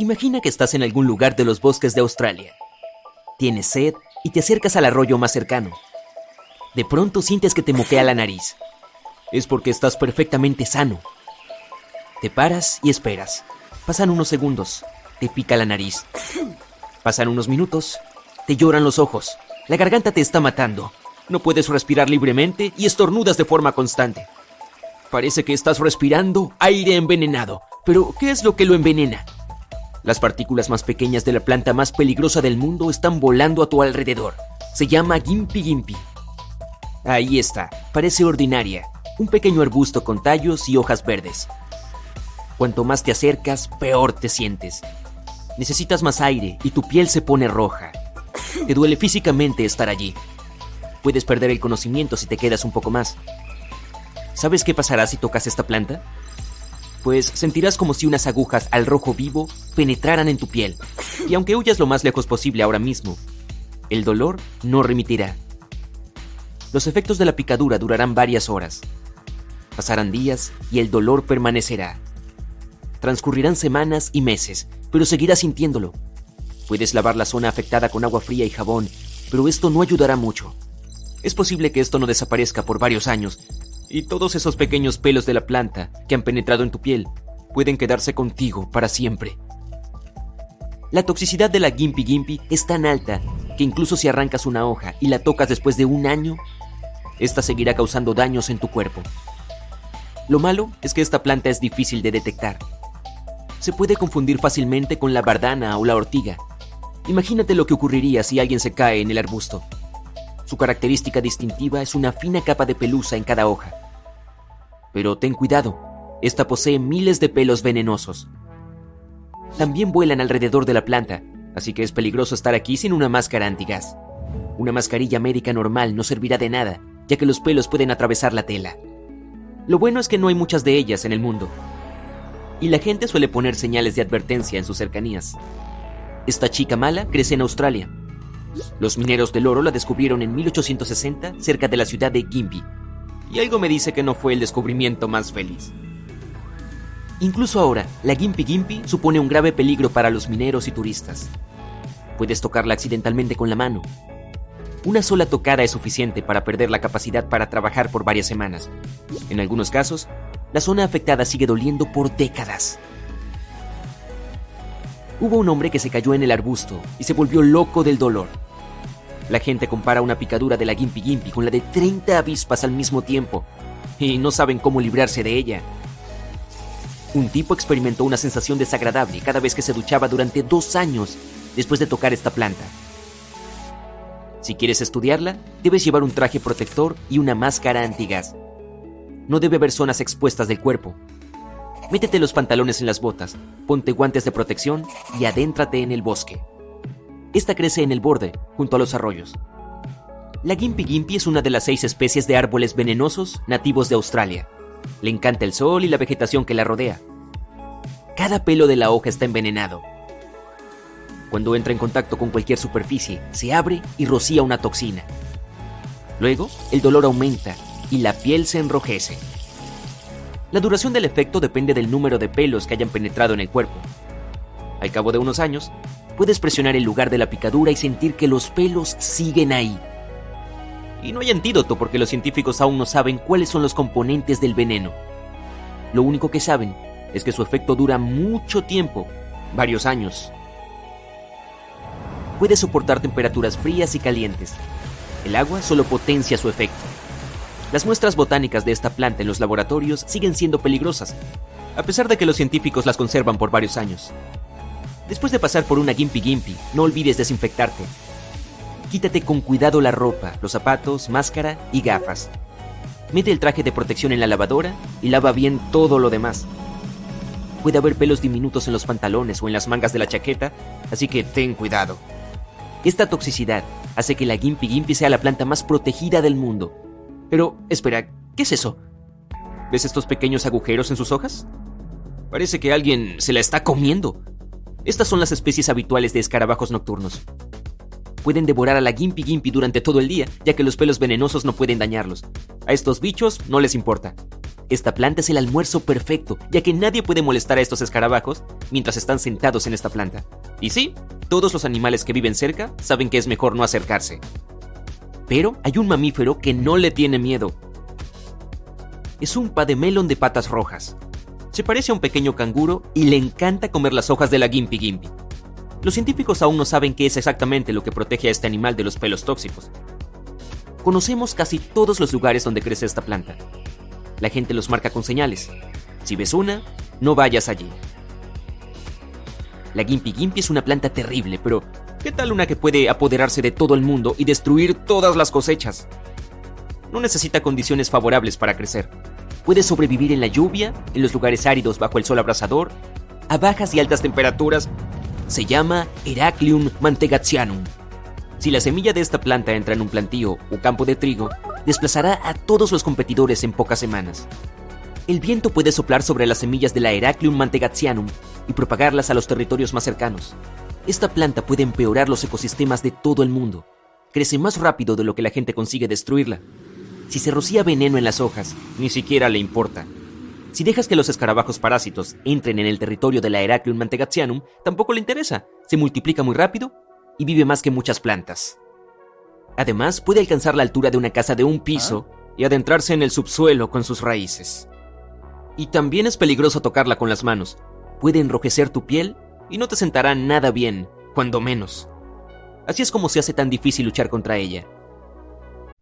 Imagina que estás en algún lugar de los bosques de Australia. Tienes sed y te acercas al arroyo más cercano. De pronto sientes que te moquea la nariz. Es porque estás perfectamente sano. Te paras y esperas. Pasan unos segundos. Te pica la nariz. Pasan unos minutos. Te lloran los ojos. La garganta te está matando. No puedes respirar libremente y estornudas de forma constante. Parece que estás respirando aire envenenado. Pero, ¿qué es lo que lo envenena? Las partículas más pequeñas de la planta más peligrosa del mundo están volando a tu alrededor. Se llama Gimpy Gimpy. Ahí está, parece ordinaria, un pequeño arbusto con tallos y hojas verdes. Cuanto más te acercas, peor te sientes. Necesitas más aire y tu piel se pone roja. Te duele físicamente estar allí. Puedes perder el conocimiento si te quedas un poco más. ¿Sabes qué pasará si tocas esta planta? Pues sentirás como si unas agujas al rojo vivo penetraran en tu piel. Y aunque huyas lo más lejos posible ahora mismo, el dolor no remitirá. Los efectos de la picadura durarán varias horas. Pasarán días y el dolor permanecerá. Transcurrirán semanas y meses, pero seguirás sintiéndolo. Puedes lavar la zona afectada con agua fría y jabón, pero esto no ayudará mucho. Es posible que esto no desaparezca por varios años, y todos esos pequeños pelos de la planta que han penetrado en tu piel pueden quedarse contigo para siempre. La toxicidad de la Gimpy Gimpy es tan alta que incluso si arrancas una hoja y la tocas después de un año, esta seguirá causando daños en tu cuerpo. Lo malo es que esta planta es difícil de detectar. Se puede confundir fácilmente con la bardana o la ortiga. Imagínate lo que ocurriría si alguien se cae en el arbusto. Su característica distintiva es una fina capa de pelusa en cada hoja. Pero ten cuidado, esta posee miles de pelos venenosos. También vuelan alrededor de la planta, así que es peligroso estar aquí sin una máscara antigas. Una mascarilla médica normal no servirá de nada, ya que los pelos pueden atravesar la tela. Lo bueno es que no hay muchas de ellas en el mundo. Y la gente suele poner señales de advertencia en sus cercanías. Esta chica mala crece en Australia, los mineros del oro la descubrieron en 1860 cerca de la ciudad de Gimpy, y algo me dice que no fue el descubrimiento más feliz. Incluso ahora, la Gimpy Gimpy supone un grave peligro para los mineros y turistas. Puedes tocarla accidentalmente con la mano. Una sola tocada es suficiente para perder la capacidad para trabajar por varias semanas. En algunos casos, la zona afectada sigue doliendo por décadas. Hubo un hombre que se cayó en el arbusto y se volvió loco del dolor. La gente compara una picadura de la Gimpy Gimpy con la de 30 avispas al mismo tiempo y no saben cómo librarse de ella. Un tipo experimentó una sensación desagradable cada vez que se duchaba durante dos años después de tocar esta planta. Si quieres estudiarla, debes llevar un traje protector y una máscara antigas. No debe haber zonas expuestas del cuerpo, Métete los pantalones en las botas, ponte guantes de protección y adéntrate en el bosque. Esta crece en el borde, junto a los arroyos. La Gimpy Gimpy es una de las seis especies de árboles venenosos nativos de Australia. Le encanta el sol y la vegetación que la rodea. Cada pelo de la hoja está envenenado. Cuando entra en contacto con cualquier superficie, se abre y rocía una toxina. Luego, el dolor aumenta y la piel se enrojece. La duración del efecto depende del número de pelos que hayan penetrado en el cuerpo. Al cabo de unos años, puedes presionar el lugar de la picadura y sentir que los pelos siguen ahí. Y no hay antídoto porque los científicos aún no saben cuáles son los componentes del veneno. Lo único que saben es que su efecto dura mucho tiempo varios años. Puede soportar temperaturas frías y calientes. El agua solo potencia su efecto. Las muestras botánicas de esta planta en los laboratorios siguen siendo peligrosas, a pesar de que los científicos las conservan por varios años. Después de pasar por una Gimpy Gimpy, no olvides desinfectarte. Quítate con cuidado la ropa, los zapatos, máscara y gafas. Mete el traje de protección en la lavadora y lava bien todo lo demás. Puede haber pelos diminutos en los pantalones o en las mangas de la chaqueta, así que ten cuidado. Esta toxicidad hace que la Gimpy Gimpy sea la planta más protegida del mundo pero, espera, ¿qué es eso? ¿Ves estos pequeños agujeros en sus hojas? Parece que alguien se la está comiendo. Estas son las especies habituales de escarabajos nocturnos. Pueden devorar a la Gimpy Gimpy durante todo el día, ya que los pelos venenosos no pueden dañarlos. A estos bichos no les importa. Esta planta es el almuerzo perfecto, ya que nadie puede molestar a estos escarabajos mientras están sentados en esta planta. Y sí, todos los animales que viven cerca saben que es mejor no acercarse. Pero hay un mamífero que no le tiene miedo. Es un melón de patas rojas. Se parece a un pequeño canguro y le encanta comer las hojas de la Gimpy Gimpy. Los científicos aún no saben qué es exactamente lo que protege a este animal de los pelos tóxicos. Conocemos casi todos los lugares donde crece esta planta. La gente los marca con señales. Si ves una, no vayas allí. La Gimpy Gimpy es una planta terrible, pero ¿Qué tal una que puede apoderarse de todo el mundo y destruir todas las cosechas? No necesita condiciones favorables para crecer. Puede sobrevivir en la lluvia, en los lugares áridos bajo el sol abrasador, a bajas y altas temperaturas. Se llama Heraclium mantegatianum. Si la semilla de esta planta entra en un plantío o campo de trigo, desplazará a todos los competidores en pocas semanas. El viento puede soplar sobre las semillas de la Heraclium mantegatianum y propagarlas a los territorios más cercanos. Esta planta puede empeorar los ecosistemas de todo el mundo. Crece más rápido de lo que la gente consigue destruirla. Si se rocía veneno en las hojas, ni siquiera le importa. Si dejas que los escarabajos parásitos entren en el territorio de la Heracleum mantegatianum, tampoco le interesa. Se multiplica muy rápido y vive más que muchas plantas. Además, puede alcanzar la altura de una casa de un piso y adentrarse en el subsuelo con sus raíces. Y también es peligroso tocarla con las manos. Puede enrojecer tu piel y no te sentará nada bien, cuando menos. Así es como se hace tan difícil luchar contra ella.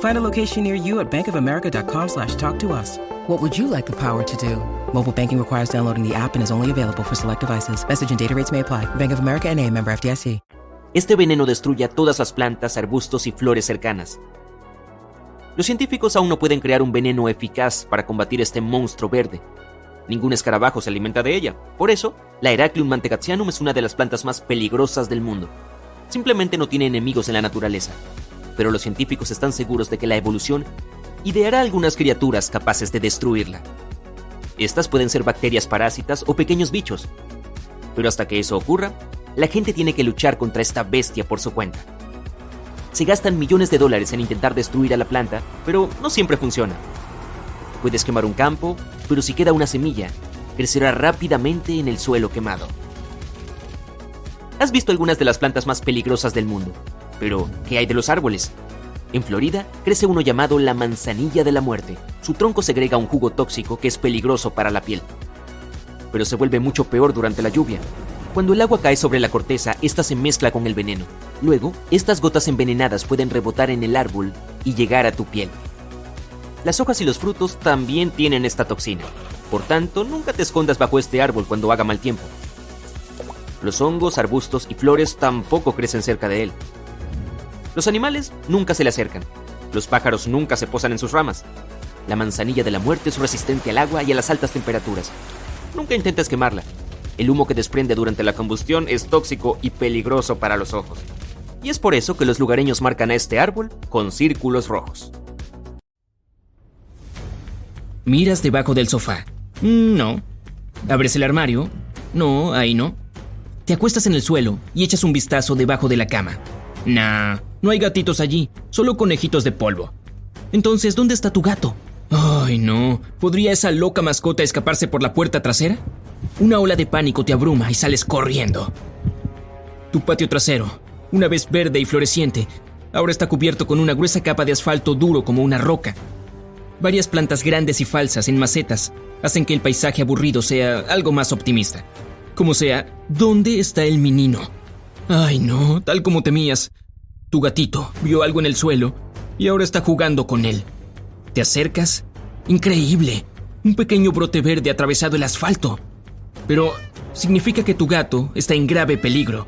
Find a location near you at bankofamerica.com slash talk to us. What would you like the power to do? Mobile banking requires downloading the app and is only available for select devices. Message and data rates may apply. Bank of America NA, member FDIC. Este veneno destruye a todas las plantas, arbustos y flores cercanas. Los científicos aún no pueden crear un veneno eficaz para combatir este monstruo verde. Ningún escarabajo se alimenta de ella. Por eso, la Heraclium mantegatianum es una de las plantas más peligrosas del mundo. Simplemente no tiene enemigos en la naturaleza. Pero los científicos están seguros de que la evolución ideará algunas criaturas capaces de destruirla. Estas pueden ser bacterias parásitas o pequeños bichos. Pero hasta que eso ocurra, la gente tiene que luchar contra esta bestia por su cuenta. Se gastan millones de dólares en intentar destruir a la planta, pero no siempre funciona. Puedes quemar un campo, pero si queda una semilla, crecerá rápidamente en el suelo quemado. Has visto algunas de las plantas más peligrosas del mundo, pero ¿qué hay de los árboles? En Florida crece uno llamado la manzanilla de la muerte. Su tronco segrega un jugo tóxico que es peligroso para la piel. Pero se vuelve mucho peor durante la lluvia. Cuando el agua cae sobre la corteza, esta se mezcla con el veneno. Luego, estas gotas envenenadas pueden rebotar en el árbol y llegar a tu piel. Las hojas y los frutos también tienen esta toxina. Por tanto, nunca te escondas bajo este árbol cuando haga mal tiempo. Los hongos, arbustos y flores tampoco crecen cerca de él. Los animales nunca se le acercan. Los pájaros nunca se posan en sus ramas. La manzanilla de la muerte es resistente al agua y a las altas temperaturas. Nunca intentes quemarla. El humo que desprende durante la combustión es tóxico y peligroso para los ojos. Y es por eso que los lugareños marcan a este árbol con círculos rojos. Miras debajo del sofá. Mm, no. Abres el armario. No, ahí no. Te acuestas en el suelo y echas un vistazo debajo de la cama. Nah, no hay gatitos allí, solo conejitos de polvo. Entonces, ¿dónde está tu gato? Ay, no. ¿Podría esa loca mascota escaparse por la puerta trasera? Una ola de pánico te abruma y sales corriendo. Tu patio trasero, una vez verde y floreciente, ahora está cubierto con una gruesa capa de asfalto duro como una roca. Varias plantas grandes y falsas en macetas hacen que el paisaje aburrido sea algo más optimista. Como sea, ¿dónde está el menino? Ay, no, tal como temías. Tu gatito vio algo en el suelo y ahora está jugando con él. ¿Te acercas? Increíble. Un pequeño brote verde atravesado el asfalto. Pero significa que tu gato está en grave peligro.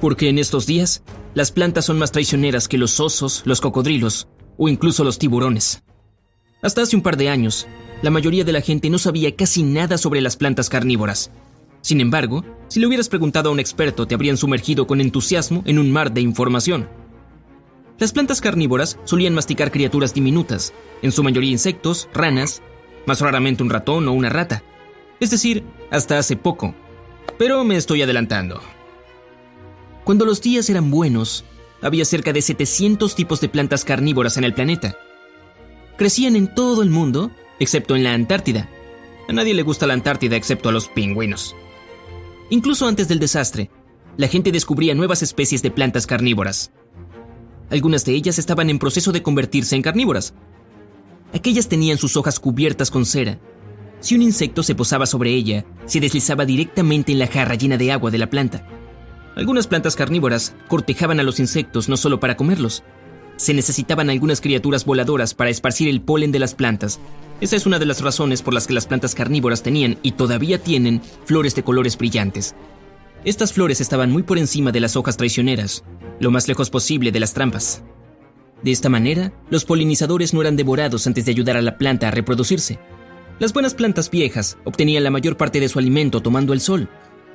Porque en estos días, las plantas son más traicioneras que los osos, los cocodrilos o incluso los tiburones. Hasta hace un par de años, la mayoría de la gente no sabía casi nada sobre las plantas carnívoras. Sin embargo, si le hubieras preguntado a un experto, te habrían sumergido con entusiasmo en un mar de información. Las plantas carnívoras solían masticar criaturas diminutas, en su mayoría insectos, ranas, más raramente un ratón o una rata. Es decir, hasta hace poco. Pero me estoy adelantando. Cuando los días eran buenos, había cerca de 700 tipos de plantas carnívoras en el planeta. Crecían en todo el mundo, excepto en la Antártida. A nadie le gusta la Antártida excepto a los pingüinos. Incluso antes del desastre, la gente descubría nuevas especies de plantas carnívoras. Algunas de ellas estaban en proceso de convertirse en carnívoras. Aquellas tenían sus hojas cubiertas con cera. Si un insecto se posaba sobre ella, se deslizaba directamente en la jarra llena de agua de la planta. Algunas plantas carnívoras cortejaban a los insectos no solo para comerlos. Se necesitaban algunas criaturas voladoras para esparcir el polen de las plantas. Esa es una de las razones por las que las plantas carnívoras tenían y todavía tienen flores de colores brillantes. Estas flores estaban muy por encima de las hojas traicioneras, lo más lejos posible de las trampas. De esta manera, los polinizadores no eran devorados antes de ayudar a la planta a reproducirse. Las buenas plantas viejas obtenían la mayor parte de su alimento tomando el sol,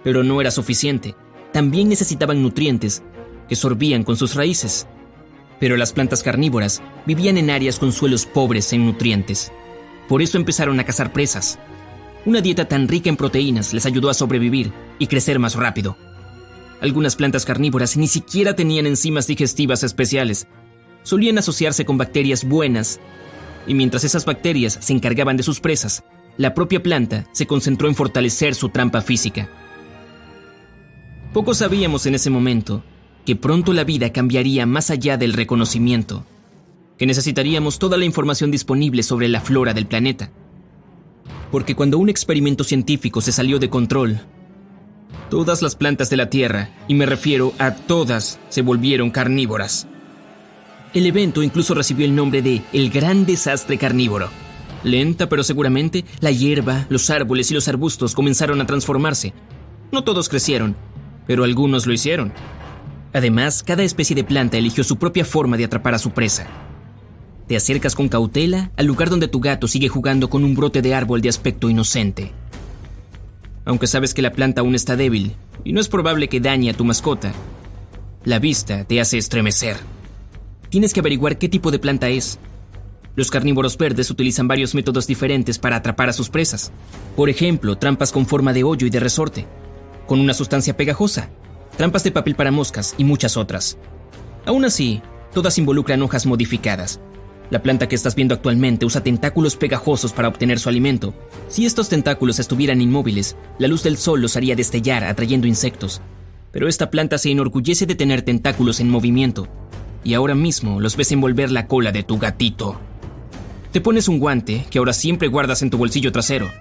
pero no era suficiente. También necesitaban nutrientes, que sorbían con sus raíces. Pero las plantas carnívoras vivían en áreas con suelos pobres en nutrientes. Por eso empezaron a cazar presas. Una dieta tan rica en proteínas les ayudó a sobrevivir y crecer más rápido. Algunas plantas carnívoras ni siquiera tenían enzimas digestivas especiales. Solían asociarse con bacterias buenas, y mientras esas bacterias se encargaban de sus presas, la propia planta se concentró en fortalecer su trampa física. Poco sabíamos en ese momento que pronto la vida cambiaría más allá del reconocimiento, que necesitaríamos toda la información disponible sobre la flora del planeta. Porque cuando un experimento científico se salió de control, Todas las plantas de la Tierra, y me refiero a todas, se volvieron carnívoras. El evento incluso recibió el nombre de El Gran Desastre Carnívoro. Lenta pero seguramente, la hierba, los árboles y los arbustos comenzaron a transformarse. No todos crecieron, pero algunos lo hicieron. Además, cada especie de planta eligió su propia forma de atrapar a su presa. Te acercas con cautela al lugar donde tu gato sigue jugando con un brote de árbol de aspecto inocente aunque sabes que la planta aún está débil y no es probable que dañe a tu mascota. La vista te hace estremecer. Tienes que averiguar qué tipo de planta es. Los carnívoros verdes utilizan varios métodos diferentes para atrapar a sus presas. Por ejemplo, trampas con forma de hoyo y de resorte, con una sustancia pegajosa, trampas de papel para moscas y muchas otras. Aún así, todas involucran hojas modificadas, la planta que estás viendo actualmente usa tentáculos pegajosos para obtener su alimento. Si estos tentáculos estuvieran inmóviles, la luz del sol los haría destellar atrayendo insectos. Pero esta planta se enorgullece de tener tentáculos en movimiento, y ahora mismo los ves envolver la cola de tu gatito. Te pones un guante que ahora siempre guardas en tu bolsillo trasero.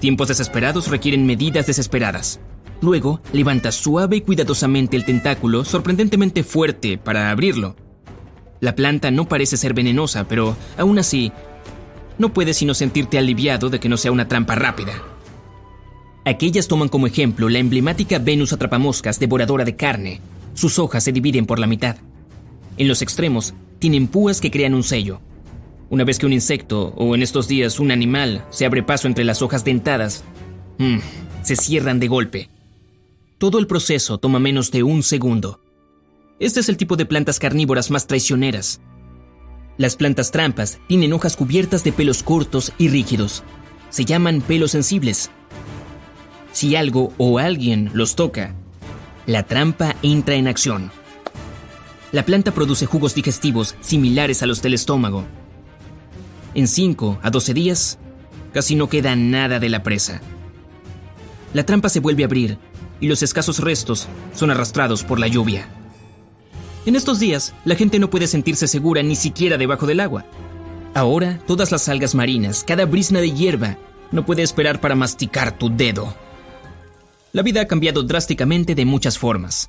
Tiempos desesperados requieren medidas desesperadas. Luego, levantas suave y cuidadosamente el tentáculo sorprendentemente fuerte para abrirlo. La planta no parece ser venenosa, pero aún así, no puedes sino sentirte aliviado de que no sea una trampa rápida. Aquellas toman como ejemplo la emblemática Venus atrapamoscas devoradora de carne. Sus hojas se dividen por la mitad. En los extremos, tienen púas que crean un sello. Una vez que un insecto, o en estos días un animal, se abre paso entre las hojas dentadas, mm, se cierran de golpe. Todo el proceso toma menos de un segundo. Este es el tipo de plantas carnívoras más traicioneras. Las plantas trampas tienen hojas cubiertas de pelos cortos y rígidos. Se llaman pelos sensibles. Si algo o alguien los toca, la trampa entra en acción. La planta produce jugos digestivos similares a los del estómago. En 5 a 12 días, casi no queda nada de la presa. La trampa se vuelve a abrir y los escasos restos son arrastrados por la lluvia. En estos días, la gente no puede sentirse segura ni siquiera debajo del agua. Ahora, todas las algas marinas, cada brisna de hierba, no puede esperar para masticar tu dedo. La vida ha cambiado drásticamente de muchas formas.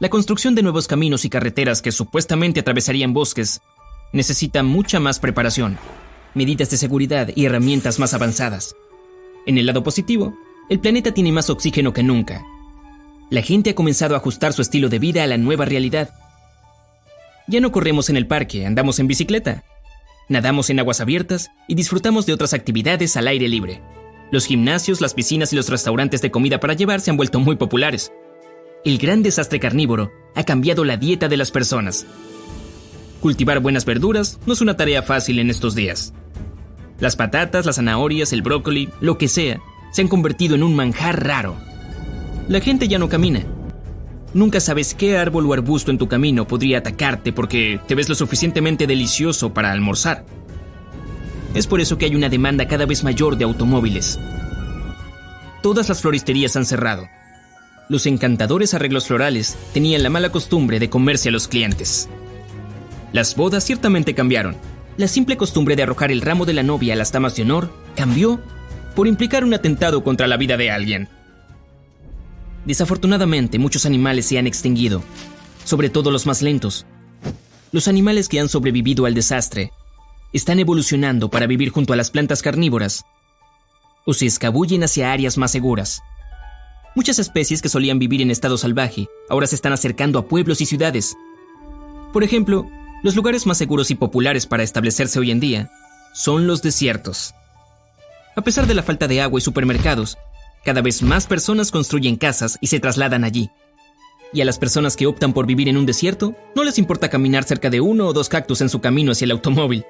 La construcción de nuevos caminos y carreteras que supuestamente atravesarían bosques necesita mucha más preparación, medidas de seguridad y herramientas más avanzadas. En el lado positivo, el planeta tiene más oxígeno que nunca. La gente ha comenzado a ajustar su estilo de vida a la nueva realidad. Ya no corremos en el parque, andamos en bicicleta, nadamos en aguas abiertas y disfrutamos de otras actividades al aire libre. Los gimnasios, las piscinas y los restaurantes de comida para llevar se han vuelto muy populares. El gran desastre carnívoro ha cambiado la dieta de las personas. Cultivar buenas verduras no es una tarea fácil en estos días. Las patatas, las zanahorias, el brócoli, lo que sea, se han convertido en un manjar raro. La gente ya no camina. Nunca sabes qué árbol o arbusto en tu camino podría atacarte porque te ves lo suficientemente delicioso para almorzar. Es por eso que hay una demanda cada vez mayor de automóviles. Todas las floristerías han cerrado. Los encantadores arreglos florales tenían la mala costumbre de comerse a los clientes. Las bodas ciertamente cambiaron. La simple costumbre de arrojar el ramo de la novia a las damas de honor cambió por implicar un atentado contra la vida de alguien. Desafortunadamente, muchos animales se han extinguido, sobre todo los más lentos. Los animales que han sobrevivido al desastre están evolucionando para vivir junto a las plantas carnívoras o se escabullen hacia áreas más seguras. Muchas especies que solían vivir en estado salvaje ahora se están acercando a pueblos y ciudades. Por ejemplo, los lugares más seguros y populares para establecerse hoy en día son los desiertos. A pesar de la falta de agua y supermercados, cada vez más personas construyen casas y se trasladan allí. Y a las personas que optan por vivir en un desierto, no les importa caminar cerca de uno o dos cactus en su camino hacia el automóvil.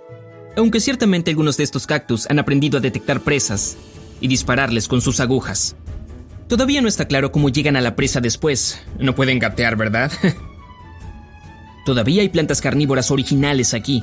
Aunque ciertamente algunos de estos cactus han aprendido a detectar presas y dispararles con sus agujas. Todavía no está claro cómo llegan a la presa después. No pueden gatear, ¿verdad? Todavía hay plantas carnívoras originales aquí.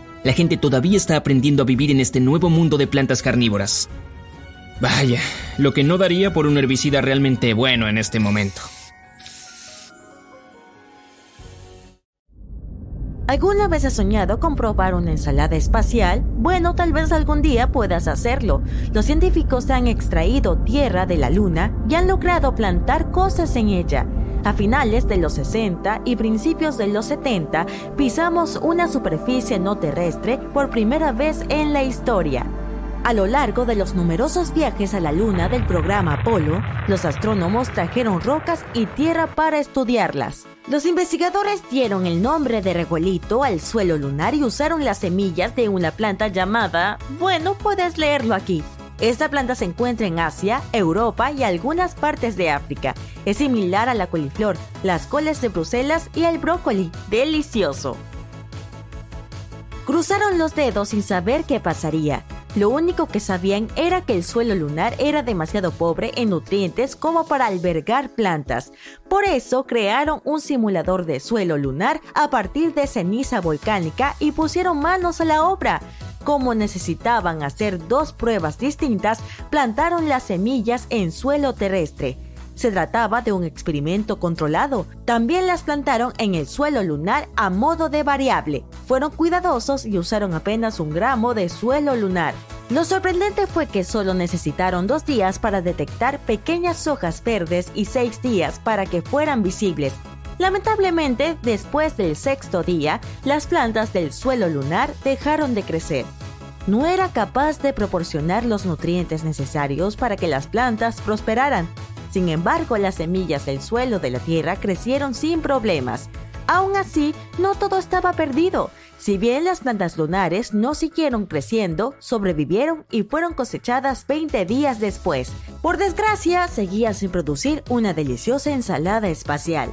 la gente todavía está aprendiendo a vivir en este nuevo mundo de plantas carnívoras. Vaya, lo que no daría por un herbicida realmente bueno en este momento. ¿Alguna vez has soñado con probar una ensalada espacial? Bueno, tal vez algún día puedas hacerlo. Los científicos han extraído tierra de la Luna y han logrado plantar cosas en ella. A finales de los 60 y principios de los 70 pisamos una superficie no terrestre por primera vez en la historia. A lo largo de los numerosos viajes a la Luna del programa Apolo, los astrónomos trajeron rocas y tierra para estudiarlas. Los investigadores dieron el nombre de regolito al suelo lunar y usaron las semillas de una planta llamada, bueno, puedes leerlo aquí, esta planta se encuentra en Asia, Europa y algunas partes de África. Es similar a la coliflor, las coles de Bruselas y el brócoli. ¡Delicioso! Cruzaron los dedos sin saber qué pasaría. Lo único que sabían era que el suelo lunar era demasiado pobre en nutrientes como para albergar plantas. Por eso crearon un simulador de suelo lunar a partir de ceniza volcánica y pusieron manos a la obra. Como necesitaban hacer dos pruebas distintas, plantaron las semillas en suelo terrestre. Se trataba de un experimento controlado. También las plantaron en el suelo lunar a modo de variable. Fueron cuidadosos y usaron apenas un gramo de suelo lunar. Lo sorprendente fue que solo necesitaron dos días para detectar pequeñas hojas verdes y seis días para que fueran visibles. Lamentablemente, después del sexto día, las plantas del suelo lunar dejaron de crecer. No era capaz de proporcionar los nutrientes necesarios para que las plantas prosperaran. Sin embargo, las semillas del suelo de la Tierra crecieron sin problemas. Aún así, no todo estaba perdido. Si bien las plantas lunares no siguieron creciendo, sobrevivieron y fueron cosechadas 20 días después. Por desgracia, seguía sin producir una deliciosa ensalada espacial.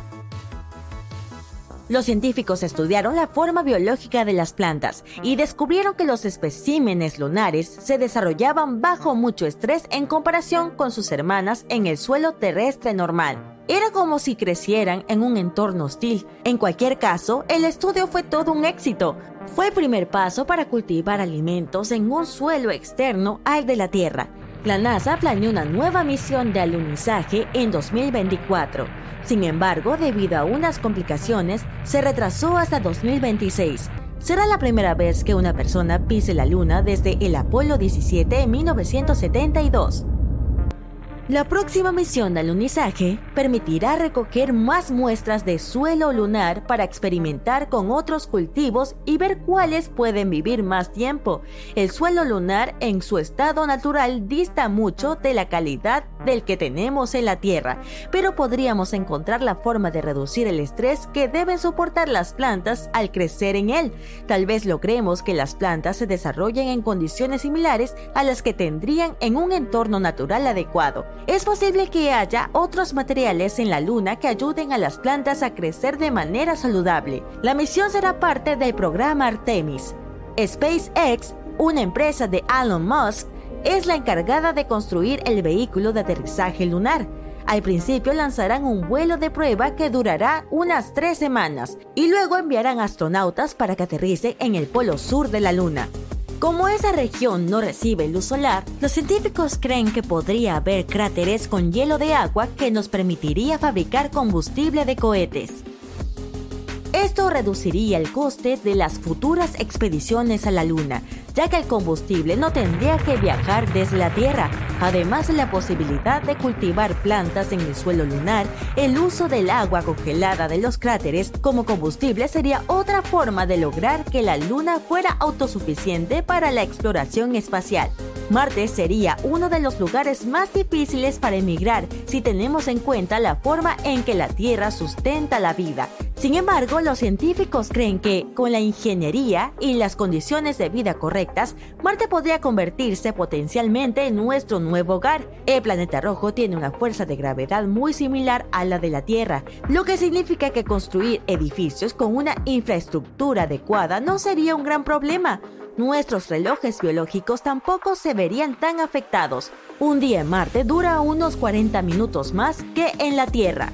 Los científicos estudiaron la forma biológica de las plantas y descubrieron que los especímenes lunares se desarrollaban bajo mucho estrés en comparación con sus hermanas en el suelo terrestre normal. Era como si crecieran en un entorno hostil. En cualquier caso, el estudio fue todo un éxito. Fue el primer paso para cultivar alimentos en un suelo externo al de la Tierra. La NASA planeó una nueva misión de alunizaje en 2024 sin embargo, debido a unas complicaciones, se retrasó hasta 2026. Será la primera vez que una persona pise la Luna desde el Apolo 17 en 1972. La próxima misión de alunizaje permitirá recoger más muestras de suelo lunar para experimentar con otros cultivos y ver cuáles pueden vivir más tiempo. El suelo lunar en su estado natural dista mucho de la calidad del que tenemos en la Tierra, pero podríamos encontrar la forma de reducir el estrés que deben soportar las plantas al crecer en él. Tal vez logremos que las plantas se desarrollen en condiciones similares a las que tendrían en un entorno natural adecuado. Es posible que haya otros materiales en la Luna que ayuden a las plantas a crecer de manera saludable. La misión será parte del programa Artemis. SpaceX, una empresa de Elon Musk, es la encargada de construir el vehículo de aterrizaje lunar. Al principio lanzarán un vuelo de prueba que durará unas tres semanas y luego enviarán astronautas para que aterricen en el polo sur de la Luna. Como esa región no recibe luz solar, los científicos creen que podría haber cráteres con hielo de agua que nos permitiría fabricar combustible de cohetes. Esto reduciría el coste de las futuras expediciones a la Luna, ya que el combustible no tendría que viajar desde la Tierra. Además de la posibilidad de cultivar plantas en el suelo lunar, el uso del agua congelada de los cráteres como combustible sería otra forma de lograr que la Luna fuera autosuficiente para la exploración espacial. Marte sería uno de los lugares más difíciles para emigrar si tenemos en cuenta la forma en que la Tierra sustenta la vida. Sin embargo, los científicos creen que, con la ingeniería y las condiciones de vida Marte podría convertirse potencialmente en nuestro nuevo hogar. El planeta rojo tiene una fuerza de gravedad muy similar a la de la Tierra, lo que significa que construir edificios con una infraestructura adecuada no sería un gran problema. Nuestros relojes biológicos tampoco se verían tan afectados. Un día en Marte dura unos 40 minutos más que en la Tierra.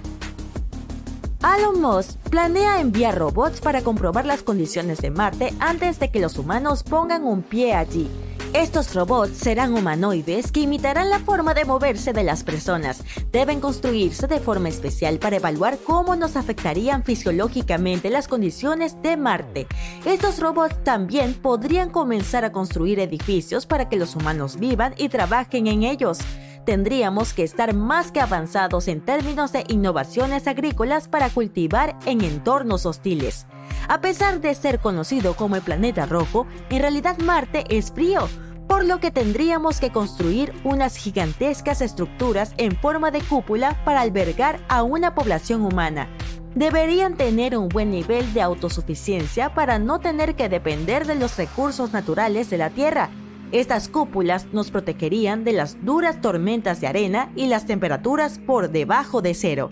Elon Musk planea enviar robots para comprobar las condiciones de Marte antes de que los humanos pongan un pie allí. Estos robots serán humanoides que imitarán la forma de moverse de las personas. Deben construirse de forma especial para evaluar cómo nos afectarían fisiológicamente las condiciones de Marte. Estos robots también podrían comenzar a construir edificios para que los humanos vivan y trabajen en ellos tendríamos que estar más que avanzados en términos de innovaciones agrícolas para cultivar en entornos hostiles. A pesar de ser conocido como el planeta rojo, en realidad Marte es frío, por lo que tendríamos que construir unas gigantescas estructuras en forma de cúpula para albergar a una población humana. Deberían tener un buen nivel de autosuficiencia para no tener que depender de los recursos naturales de la Tierra, estas cúpulas nos protegerían de las duras tormentas de arena y las temperaturas por debajo de cero.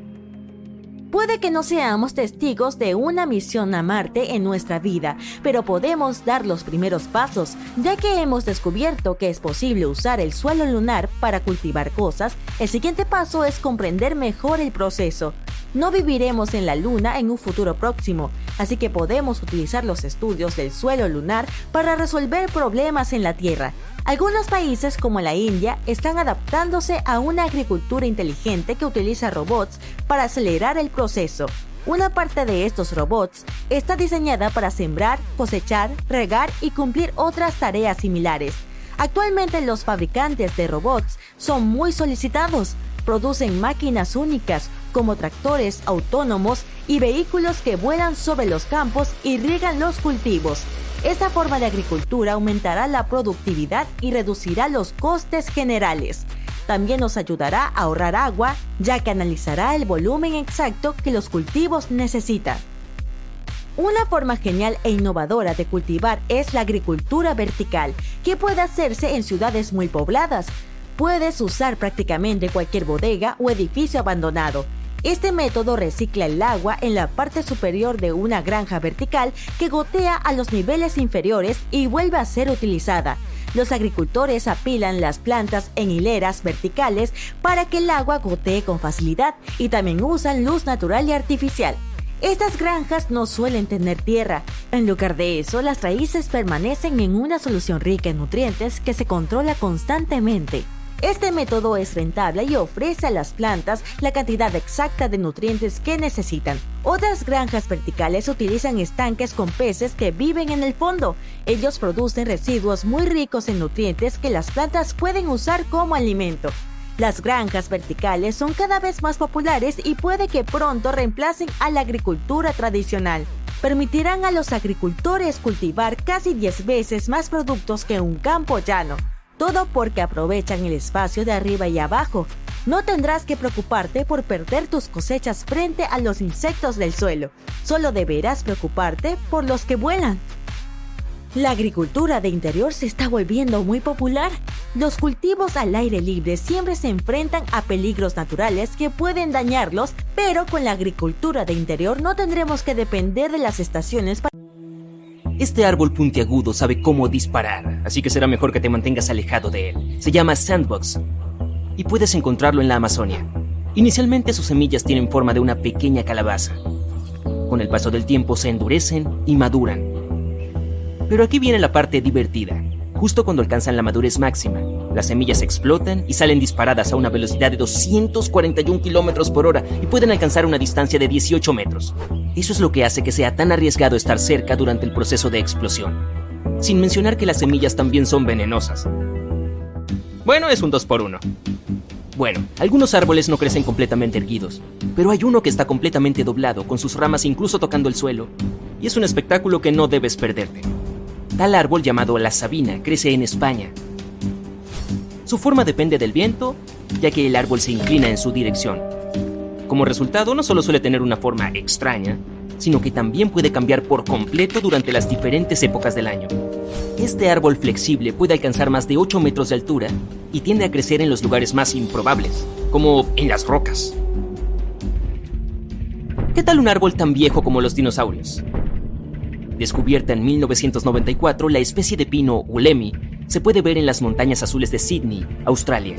Puede que no seamos testigos de una misión a Marte en nuestra vida, pero podemos dar los primeros pasos, ya que hemos descubierto que es posible usar el suelo lunar para cultivar cosas. El siguiente paso es comprender mejor el proceso. No viviremos en la Luna en un futuro próximo, así que podemos utilizar los estudios del suelo lunar para resolver problemas en la Tierra. Algunos países como la India están adaptándose a una agricultura inteligente que utiliza robots para acelerar el proceso. Una parte de estos robots está diseñada para sembrar, cosechar, regar y cumplir otras tareas similares. Actualmente los fabricantes de robots son muy solicitados, producen máquinas únicas como tractores autónomos y vehículos que vuelan sobre los campos y riegan los cultivos. Esta forma de agricultura aumentará la productividad y reducirá los costes generales. También nos ayudará a ahorrar agua, ya que analizará el volumen exacto que los cultivos necesitan. Una forma genial e innovadora de cultivar es la agricultura vertical, que puede hacerse en ciudades muy pobladas. Puedes usar prácticamente cualquier bodega o edificio abandonado. Este método recicla el agua en la parte superior de una granja vertical que gotea a los niveles inferiores y vuelve a ser utilizada. Los agricultores apilan las plantas en hileras verticales para que el agua gotee con facilidad y también usan luz natural y artificial. Estas granjas no suelen tener tierra. En lugar de eso, las raíces permanecen en una solución rica en nutrientes que se controla constantemente. Este método es rentable y ofrece a las plantas la cantidad exacta de nutrientes que necesitan. Otras granjas verticales utilizan estanques con peces que viven en el fondo. Ellos producen residuos muy ricos en nutrientes que las plantas pueden usar como alimento. Las granjas verticales son cada vez más populares y puede que pronto reemplacen a la agricultura tradicional. Permitirán a los agricultores cultivar casi 10 veces más productos que un campo llano. Todo porque aprovechan el espacio de arriba y abajo. No tendrás que preocuparte por perder tus cosechas frente a los insectos del suelo. Solo deberás preocuparte por los que vuelan. La agricultura de interior se está volviendo muy popular. Los cultivos al aire libre siempre se enfrentan a peligros naturales que pueden dañarlos, pero con la agricultura de interior no tendremos que depender de las estaciones para... Este árbol puntiagudo sabe cómo disparar, así que será mejor que te mantengas alejado de él. Se llama Sandbox y puedes encontrarlo en la Amazonia. Inicialmente sus semillas tienen forma de una pequeña calabaza. Con el paso del tiempo se endurecen y maduran pero aquí viene la parte divertida. Justo cuando alcanzan la madurez máxima, las semillas explotan y salen disparadas a una velocidad de 241 kilómetros por hora y pueden alcanzar una distancia de 18 metros. Eso es lo que hace que sea tan arriesgado estar cerca durante el proceso de explosión. Sin mencionar que las semillas también son venenosas. Bueno, es un 2 por 1 Bueno, algunos árboles no crecen completamente erguidos, pero hay uno que está completamente doblado, con sus ramas incluso tocando el suelo, y es un espectáculo que no debes perderte. Tal árbol llamado la sabina crece en España. Su forma depende del viento, ya que el árbol se inclina en su dirección. Como resultado, no solo suele tener una forma extraña, sino que también puede cambiar por completo durante las diferentes épocas del año. Este árbol flexible puede alcanzar más de 8 metros de altura y tiende a crecer en los lugares más improbables, como en las rocas. ¿Qué tal un árbol tan viejo como los dinosaurios? Descubierta en 1994, la especie de pino Ulemi se puede ver en las montañas azules de Sydney, Australia.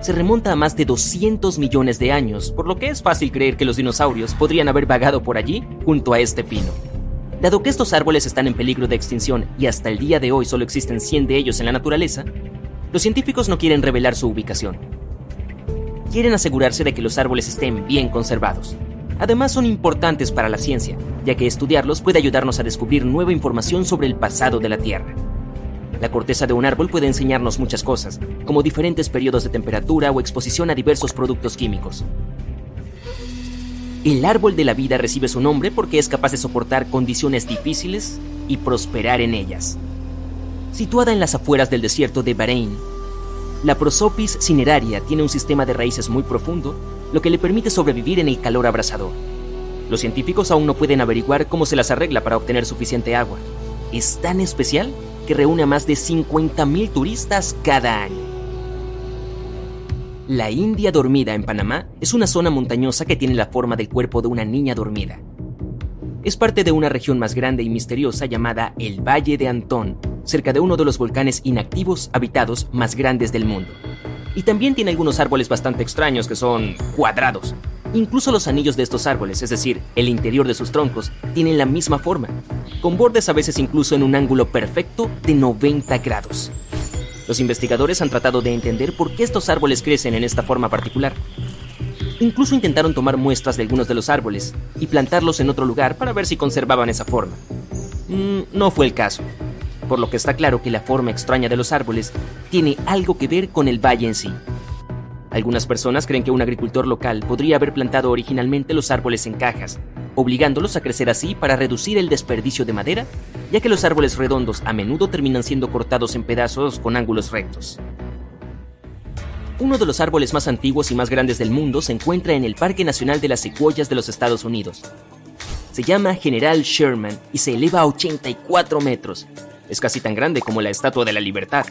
Se remonta a más de 200 millones de años, por lo que es fácil creer que los dinosaurios podrían haber vagado por allí junto a este pino. Dado que estos árboles están en peligro de extinción y hasta el día de hoy solo existen 100 de ellos en la naturaleza, los científicos no quieren revelar su ubicación. Quieren asegurarse de que los árboles estén bien conservados. Además son importantes para la ciencia, ya que estudiarlos puede ayudarnos a descubrir nueva información sobre el pasado de la Tierra. La corteza de un árbol puede enseñarnos muchas cosas, como diferentes periodos de temperatura o exposición a diversos productos químicos. El árbol de la vida recibe su nombre porque es capaz de soportar condiciones difíciles y prosperar en ellas. Situada en las afueras del desierto de Bahrein, la Prosopis cineraria tiene un sistema de raíces muy profundo lo que le permite sobrevivir en el calor abrasador. Los científicos aún no pueden averiguar cómo se las arregla para obtener suficiente agua. Es tan especial que reúne a más de 50.000 turistas cada año. La India dormida en Panamá es una zona montañosa que tiene la forma del cuerpo de una niña dormida. Es parte de una región más grande y misteriosa llamada el Valle de Antón, cerca de uno de los volcanes inactivos habitados más grandes del mundo y también tiene algunos árboles bastante extraños que son cuadrados. Incluso los anillos de estos árboles, es decir, el interior de sus troncos, tienen la misma forma, con bordes a veces incluso en un ángulo perfecto de 90 grados. Los investigadores han tratado de entender por qué estos árboles crecen en esta forma particular. Incluso intentaron tomar muestras de algunos de los árboles y plantarlos en otro lugar para ver si conservaban esa forma. Mm, no fue el caso por lo que está claro que la forma extraña de los árboles tiene algo que ver con el valle en sí. Algunas personas creen que un agricultor local podría haber plantado originalmente los árboles en cajas, obligándolos a crecer así para reducir el desperdicio de madera, ya que los árboles redondos a menudo terminan siendo cortados en pedazos con ángulos rectos. Uno de los árboles más antiguos y más grandes del mundo se encuentra en el Parque Nacional de las Secuoyas de los Estados Unidos. Se llama General Sherman y se eleva a 84 metros. Es casi tan grande como la Estatua de la Libertad.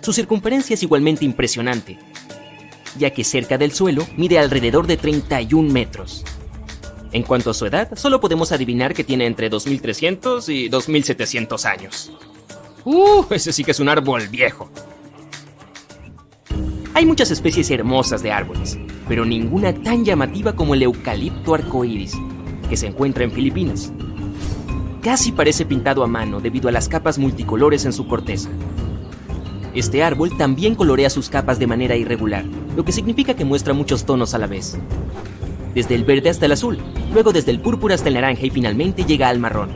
Su circunferencia es igualmente impresionante, ya que cerca del suelo mide alrededor de 31 metros. En cuanto a su edad, solo podemos adivinar que tiene entre 2300 y 2700 años. ¡Uh! Ese sí que es un árbol viejo. Hay muchas especies hermosas de árboles, pero ninguna tan llamativa como el eucalipto arcoíris, que se encuentra en Filipinas. Casi parece pintado a mano debido a las capas multicolores en su corteza. Este árbol también colorea sus capas de manera irregular, lo que significa que muestra muchos tonos a la vez. Desde el verde hasta el azul, luego desde el púrpura hasta el naranja y finalmente llega al marrón.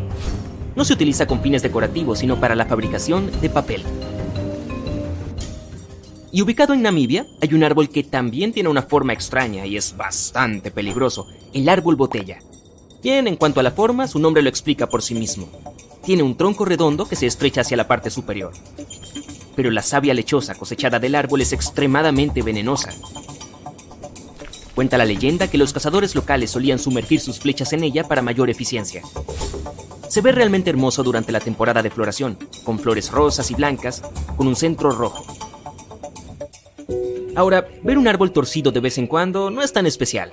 No se utiliza con fines decorativos, sino para la fabricación de papel. Y ubicado en Namibia, hay un árbol que también tiene una forma extraña y es bastante peligroso, el árbol botella. Bien, en cuanto a la forma, su nombre lo explica por sí mismo. Tiene un tronco redondo que se estrecha hacia la parte superior. Pero la savia lechosa cosechada del árbol es extremadamente venenosa. Cuenta la leyenda que los cazadores locales solían sumergir sus flechas en ella para mayor eficiencia. Se ve realmente hermoso durante la temporada de floración, con flores rosas y blancas, con un centro rojo. Ahora, ver un árbol torcido de vez en cuando no es tan especial.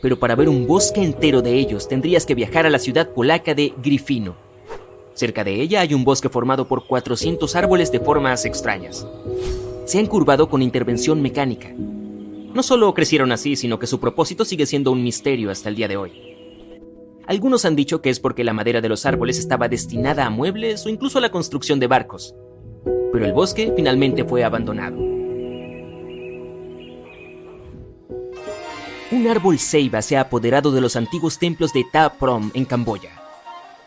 Pero para ver un bosque entero de ellos tendrías que viajar a la ciudad polaca de Grifino. Cerca de ella hay un bosque formado por 400 árboles de formas extrañas. Se han curvado con intervención mecánica. No solo crecieron así, sino que su propósito sigue siendo un misterio hasta el día de hoy. Algunos han dicho que es porque la madera de los árboles estaba destinada a muebles o incluso a la construcción de barcos. Pero el bosque finalmente fue abandonado. un árbol ceiba se ha apoderado de los antiguos templos de Ta Prom en Camboya.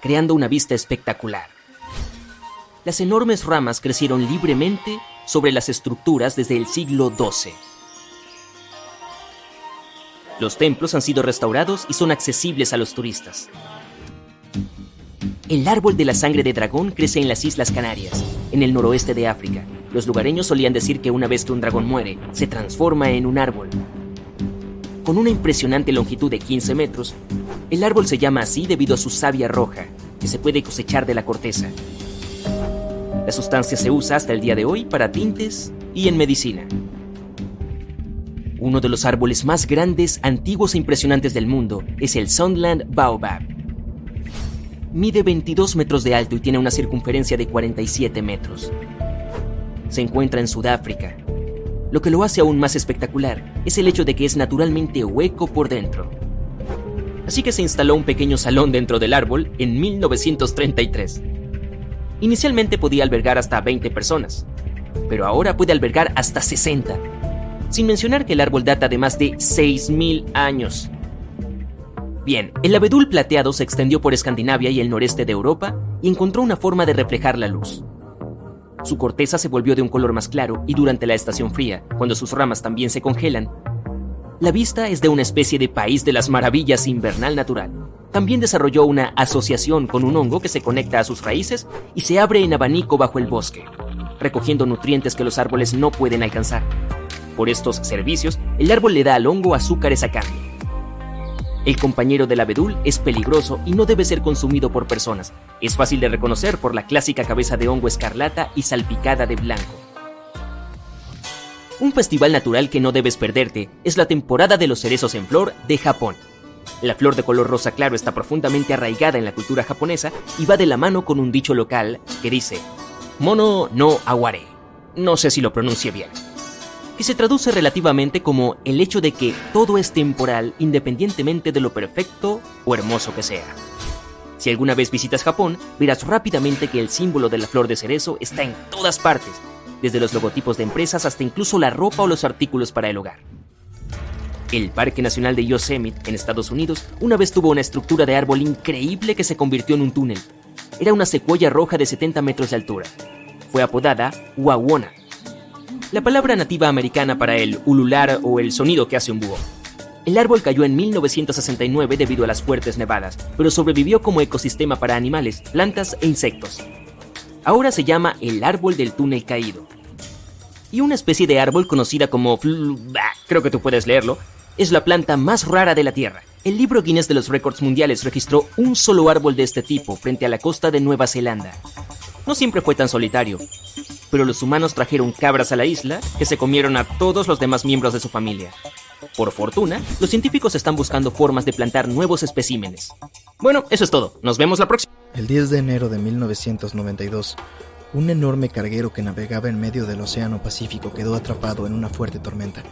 Creando una vista espectacular. Las enormes ramas crecieron libremente sobre las estructuras desde el siglo XII. Los templos han sido restaurados y son accesibles a los turistas. El árbol de la sangre de dragón crece en las Islas Canarias, en el noroeste de África. Los lugareños solían decir que una vez que un dragón muere, se transforma en un árbol, con una impresionante longitud de 15 metros, el árbol se llama así debido a su savia roja, que se puede cosechar de la corteza. La sustancia se usa hasta el día de hoy para tintes y en medicina. Uno de los árboles más grandes, antiguos e impresionantes del mundo es el Sunland Baobab. Mide 22 metros de alto y tiene una circunferencia de 47 metros. Se encuentra en Sudáfrica, lo que lo hace aún más espectacular es el hecho de que es naturalmente hueco por dentro. Así que se instaló un pequeño salón dentro del árbol en 1933. Inicialmente podía albergar hasta 20 personas, pero ahora puede albergar hasta 60, sin mencionar que el árbol data de más de 6.000 años. Bien, el abedul plateado se extendió por Escandinavia y el noreste de Europa y encontró una forma de reflejar la luz. Su corteza se volvió de un color más claro y durante la estación fría, cuando sus ramas también se congelan, la vista es de una especie de país de las maravillas invernal natural. También desarrolló una asociación con un hongo que se conecta a sus raíces y se abre en abanico bajo el bosque, recogiendo nutrientes que los árboles no pueden alcanzar. Por estos servicios, el árbol le da al hongo azúcares a cambio. El compañero del abedul es peligroso y no debe ser consumido por personas. Es fácil de reconocer por la clásica cabeza de hongo escarlata y salpicada de blanco. Un festival natural que no debes perderte es la temporada de los cerezos en flor de Japón. La flor de color rosa claro está profundamente arraigada en la cultura japonesa y va de la mano con un dicho local que dice Mono no aware. No sé si lo pronuncie bien que se traduce relativamente como el hecho de que todo es temporal independientemente de lo perfecto o hermoso que sea. Si alguna vez visitas Japón, verás rápidamente que el símbolo de la flor de cerezo está en todas partes, desde los logotipos de empresas hasta incluso la ropa o los artículos para el hogar. El Parque Nacional de Yosemite, en Estados Unidos, una vez tuvo una estructura de árbol increíble que se convirtió en un túnel. Era una secuoya roja de 70 metros de altura. Fue apodada Wawona. La palabra nativa americana para el ulular o el sonido que hace un búho. El árbol cayó en 1969 debido a las fuertes nevadas, pero sobrevivió como ecosistema para animales, plantas e insectos. Ahora se llama el árbol del túnel caído. Y una especie de árbol conocida como... creo que tú puedes leerlo, es la planta más rara de la Tierra. El libro Guinness de los Récords Mundiales registró un solo árbol de este tipo frente a la costa de Nueva Zelanda. No siempre fue tan solitario, pero los humanos trajeron cabras a la isla que se comieron a todos los demás miembros de su familia. Por fortuna, los científicos están buscando formas de plantar nuevos especímenes. Bueno, eso es todo. Nos vemos la próxima. El 10 de enero de 1992, un enorme carguero que navegaba en medio del Océano Pacífico quedó atrapado en una fuerte tormenta.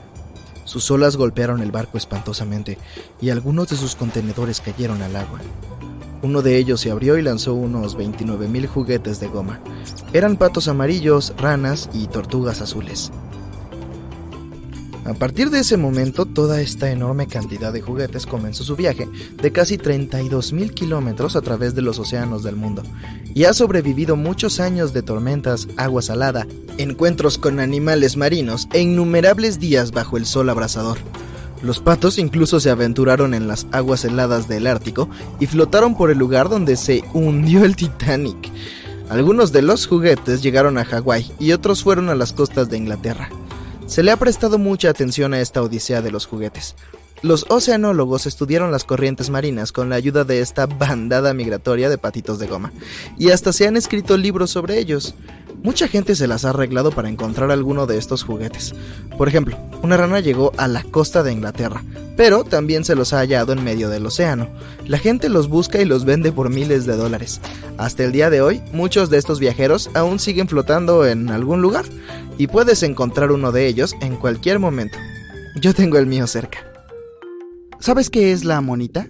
Sus olas golpearon el barco espantosamente y algunos de sus contenedores cayeron al agua. Uno de ellos se abrió y lanzó unos 29.000 juguetes de goma. Eran patos amarillos, ranas y tortugas azules. A partir de ese momento, toda esta enorme cantidad de juguetes comenzó su viaje de casi 32.000 kilómetros a través de los océanos del mundo y ha sobrevivido muchos años de tormentas, agua salada, encuentros con animales marinos e innumerables días bajo el sol abrasador. Los patos incluso se aventuraron en las aguas heladas del Ártico y flotaron por el lugar donde se hundió el Titanic. Algunos de los juguetes llegaron a Hawái y otros fueron a las costas de Inglaterra. Se le ha prestado mucha atención a esta odisea de los juguetes. Los oceanólogos estudiaron las corrientes marinas con la ayuda de esta bandada migratoria de patitos de goma, y hasta se han escrito libros sobre ellos. Mucha gente se las ha arreglado para encontrar alguno de estos juguetes. Por ejemplo, una rana llegó a la costa de Inglaterra, pero también se los ha hallado en medio del océano. La gente los busca y los vende por miles de dólares. Hasta el día de hoy, muchos de estos viajeros aún siguen flotando en algún lugar, y puedes encontrar uno de ellos en cualquier momento. Yo tengo el mío cerca. ¿Sabes qué es la monita?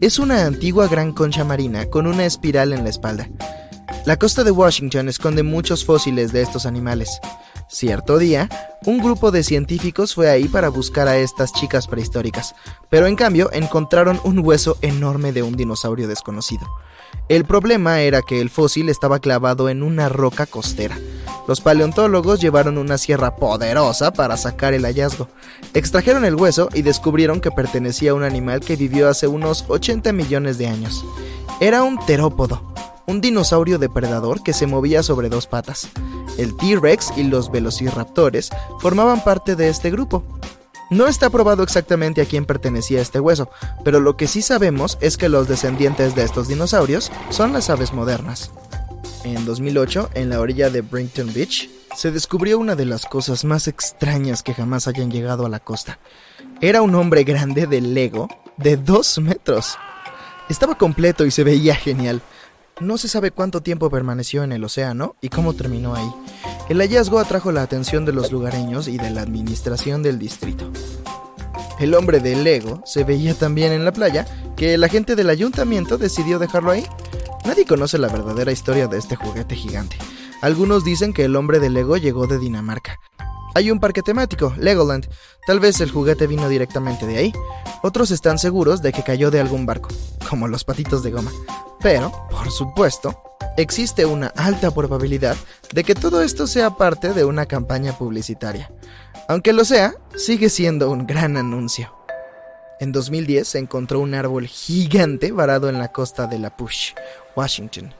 Es una antigua gran concha marina con una espiral en la espalda. La costa de Washington esconde muchos fósiles de estos animales. Cierto día, un grupo de científicos fue ahí para buscar a estas chicas prehistóricas, pero en cambio encontraron un hueso enorme de un dinosaurio desconocido. El problema era que el fósil estaba clavado en una roca costera. Los paleontólogos llevaron una sierra poderosa para sacar el hallazgo. Extrajeron el hueso y descubrieron que pertenecía a un animal que vivió hace unos 80 millones de años. Era un terópodo, un dinosaurio depredador que se movía sobre dos patas. El T-Rex y los velociraptores formaban parte de este grupo. No está probado exactamente a quién pertenecía este hueso, pero lo que sí sabemos es que los descendientes de estos dinosaurios son las aves modernas. En 2008, en la orilla de Brinton Beach, se descubrió una de las cosas más extrañas que jamás hayan llegado a la costa. Era un hombre grande de Lego de 2 metros. Estaba completo y se veía genial. No se sabe cuánto tiempo permaneció en el océano y cómo terminó ahí. El hallazgo atrajo la atención de los lugareños y de la administración del distrito. El hombre de Lego se veía tan bien en la playa que la gente del ayuntamiento decidió dejarlo ahí. Nadie conoce la verdadera historia de este juguete gigante. Algunos dicen que el hombre de Lego llegó de Dinamarca, hay un parque temático, Legoland. Tal vez el juguete vino directamente de ahí. Otros están seguros de que cayó de algún barco, como los patitos de goma. Pero, por supuesto, existe una alta probabilidad de que todo esto sea parte de una campaña publicitaria. Aunque lo sea, sigue siendo un gran anuncio. En 2010 se encontró un árbol gigante varado en la costa de La Push, Washington.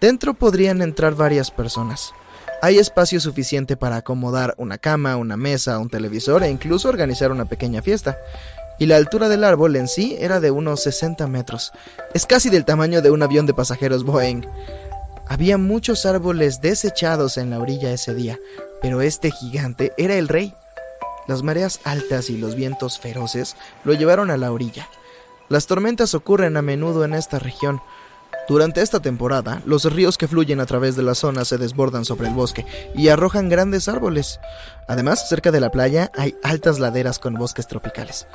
Dentro podrían entrar varias personas. Hay espacio suficiente para acomodar una cama, una mesa, un televisor e incluso organizar una pequeña fiesta. Y la altura del árbol en sí era de unos 60 metros. Es casi del tamaño de un avión de pasajeros Boeing. Había muchos árboles desechados en la orilla ese día, pero este gigante era el rey. Las mareas altas y los vientos feroces lo llevaron a la orilla. Las tormentas ocurren a menudo en esta región, durante esta temporada, los ríos que fluyen a través de la zona se desbordan sobre el bosque y arrojan grandes árboles. Además, cerca de la playa hay altas laderas con bosques tropicales.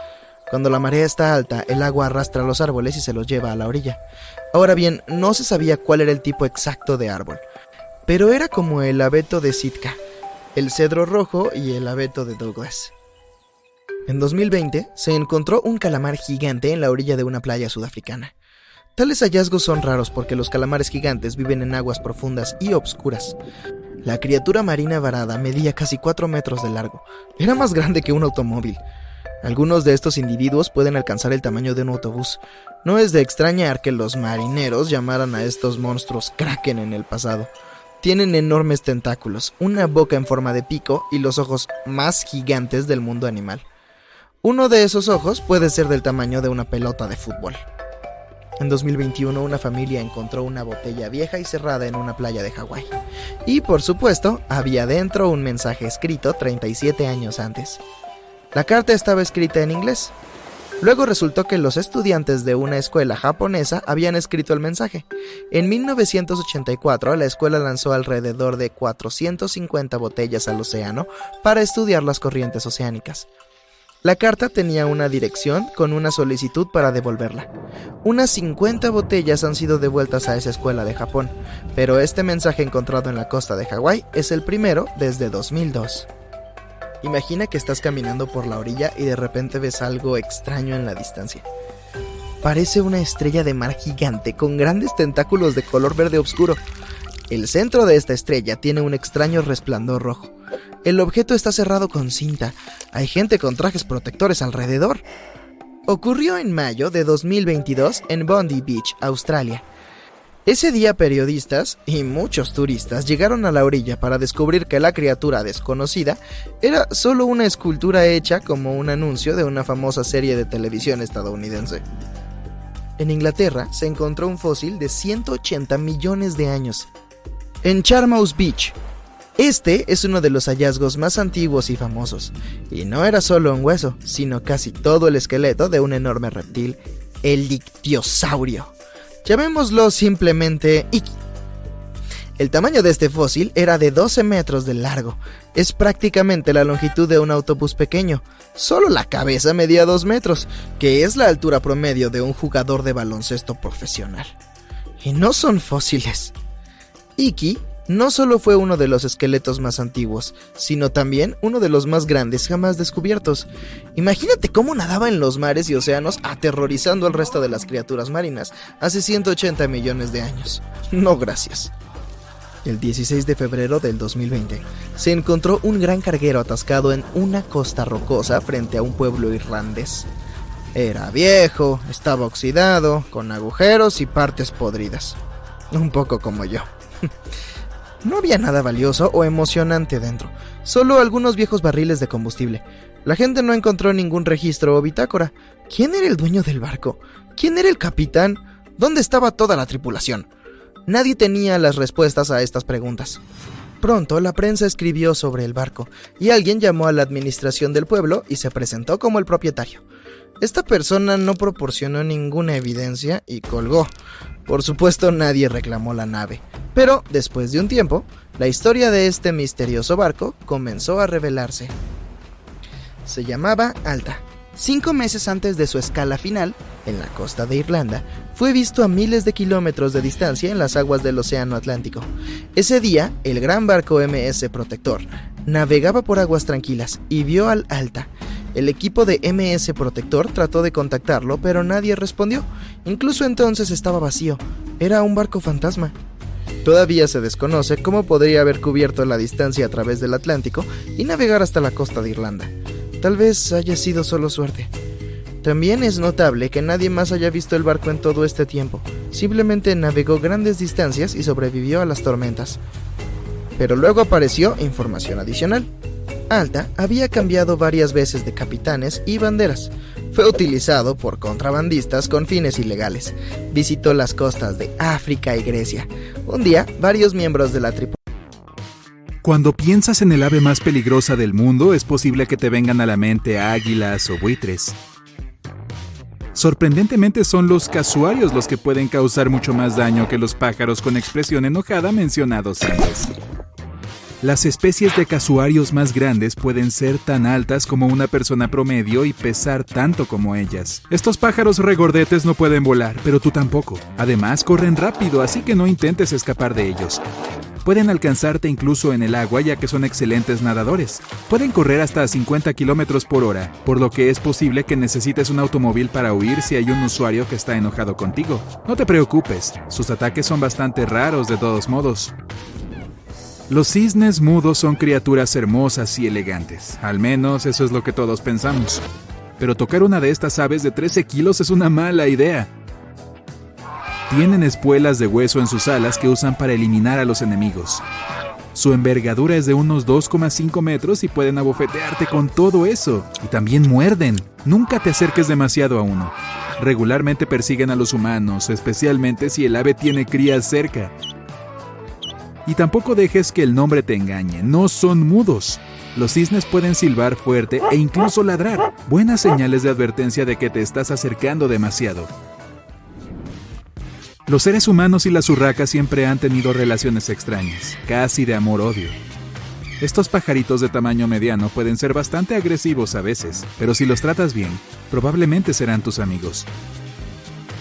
Cuando la marea está alta, el agua arrastra los árboles y se los lleva a la orilla. Ahora bien, no se sabía cuál era el tipo exacto de árbol, pero era como el abeto de Sitka, el cedro rojo y el abeto de Douglas. En 2020 se encontró un calamar gigante en la orilla de una playa sudafricana. Tales hallazgos son raros porque los calamares gigantes viven en aguas profundas y obscuras. La criatura marina varada medía casi 4 metros de largo. Era más grande que un automóvil. Algunos de estos individuos pueden alcanzar el tamaño de un autobús. No es de extrañar que los marineros llamaran a estos monstruos kraken en el pasado. Tienen enormes tentáculos, una boca en forma de pico y los ojos más gigantes del mundo animal. Uno de esos ojos puede ser del tamaño de una pelota de fútbol. En 2021 una familia encontró una botella vieja y cerrada en una playa de Hawái. Y por supuesto, había dentro un mensaje escrito 37 años antes. La carta estaba escrita en inglés. Luego resultó que los estudiantes de una escuela japonesa habían escrito el mensaje. En 1984 la escuela lanzó alrededor de 450 botellas al océano para estudiar las corrientes oceánicas. La carta tenía una dirección con una solicitud para devolverla. Unas 50 botellas han sido devueltas a esa escuela de Japón, pero este mensaje encontrado en la costa de Hawái es el primero desde 2002. Imagina que estás caminando por la orilla y de repente ves algo extraño en la distancia. Parece una estrella de mar gigante con grandes tentáculos de color verde oscuro. El centro de esta estrella tiene un extraño resplandor rojo. El objeto está cerrado con cinta. Hay gente con trajes protectores alrededor. Ocurrió en mayo de 2022 en Bondi Beach, Australia. Ese día periodistas y muchos turistas llegaron a la orilla para descubrir que la criatura desconocida era solo una escultura hecha como un anuncio de una famosa serie de televisión estadounidense. En Inglaterra se encontró un fósil de 180 millones de años. En Charmouth Beach, este es uno de los hallazgos más antiguos y famosos, y no era solo un hueso, sino casi todo el esqueleto de un enorme reptil, el dictiosaurio. Llamémoslo simplemente Iki. El tamaño de este fósil era de 12 metros de largo. Es prácticamente la longitud de un autobús pequeño. Solo la cabeza medía 2 metros, que es la altura promedio de un jugador de baloncesto profesional. Y no son fósiles. Iki no solo fue uno de los esqueletos más antiguos, sino también uno de los más grandes jamás descubiertos. Imagínate cómo nadaba en los mares y océanos aterrorizando al resto de las criaturas marinas hace 180 millones de años. No gracias. El 16 de febrero del 2020 se encontró un gran carguero atascado en una costa rocosa frente a un pueblo irlandés. Era viejo, estaba oxidado, con agujeros y partes podridas. Un poco como yo. No había nada valioso o emocionante dentro, solo algunos viejos barriles de combustible. La gente no encontró ningún registro o bitácora. ¿Quién era el dueño del barco? ¿Quién era el capitán? ¿Dónde estaba toda la tripulación? Nadie tenía las respuestas a estas preguntas. Pronto la prensa escribió sobre el barco y alguien llamó a la administración del pueblo y se presentó como el propietario. Esta persona no proporcionó ninguna evidencia y colgó. Por supuesto nadie reclamó la nave, pero después de un tiempo, la historia de este misterioso barco comenzó a revelarse. Se llamaba Alta. Cinco meses antes de su escala final, en la costa de Irlanda, fue visto a miles de kilómetros de distancia en las aguas del Océano Atlántico. Ese día, el gran barco MS Protector navegaba por aguas tranquilas y vio al Alta, el equipo de MS Protector trató de contactarlo, pero nadie respondió. Incluso entonces estaba vacío. Era un barco fantasma. Todavía se desconoce cómo podría haber cubierto la distancia a través del Atlántico y navegar hasta la costa de Irlanda. Tal vez haya sido solo suerte. También es notable que nadie más haya visto el barco en todo este tiempo. Simplemente navegó grandes distancias y sobrevivió a las tormentas. Pero luego apareció información adicional. Alta había cambiado varias veces de capitanes y banderas. Fue utilizado por contrabandistas con fines ilegales. Visitó las costas de África y Grecia. Un día, varios miembros de la tripulación cuando piensas en el ave más peligrosa del mundo, es posible que te vengan a la mente águilas o buitres. Sorprendentemente son los casuarios los que pueden causar mucho más daño que los pájaros con expresión enojada mencionados antes. Las especies de casuarios más grandes pueden ser tan altas como una persona promedio y pesar tanto como ellas. Estos pájaros regordetes no pueden volar, pero tú tampoco. Además, corren rápido, así que no intentes escapar de ellos. Pueden alcanzarte incluso en el agua ya que son excelentes nadadores. Pueden correr hasta 50 kilómetros por hora, por lo que es posible que necesites un automóvil para huir si hay un usuario que está enojado contigo. No te preocupes, sus ataques son bastante raros de todos modos. Los cisnes mudos son criaturas hermosas y elegantes, al menos eso es lo que todos pensamos. Pero tocar una de estas aves de 13 kilos es una mala idea. Tienen espuelas de hueso en sus alas que usan para eliminar a los enemigos. Su envergadura es de unos 2,5 metros y pueden abofetearte con todo eso. Y también muerden. Nunca te acerques demasiado a uno. Regularmente persiguen a los humanos, especialmente si el ave tiene crías cerca. Y tampoco dejes que el nombre te engañe, no son mudos. Los cisnes pueden silbar fuerte e incluso ladrar, buenas señales de advertencia de que te estás acercando demasiado. Los seres humanos y las urracas siempre han tenido relaciones extrañas, casi de amor-odio. Estos pajaritos de tamaño mediano pueden ser bastante agresivos a veces, pero si los tratas bien, probablemente serán tus amigos.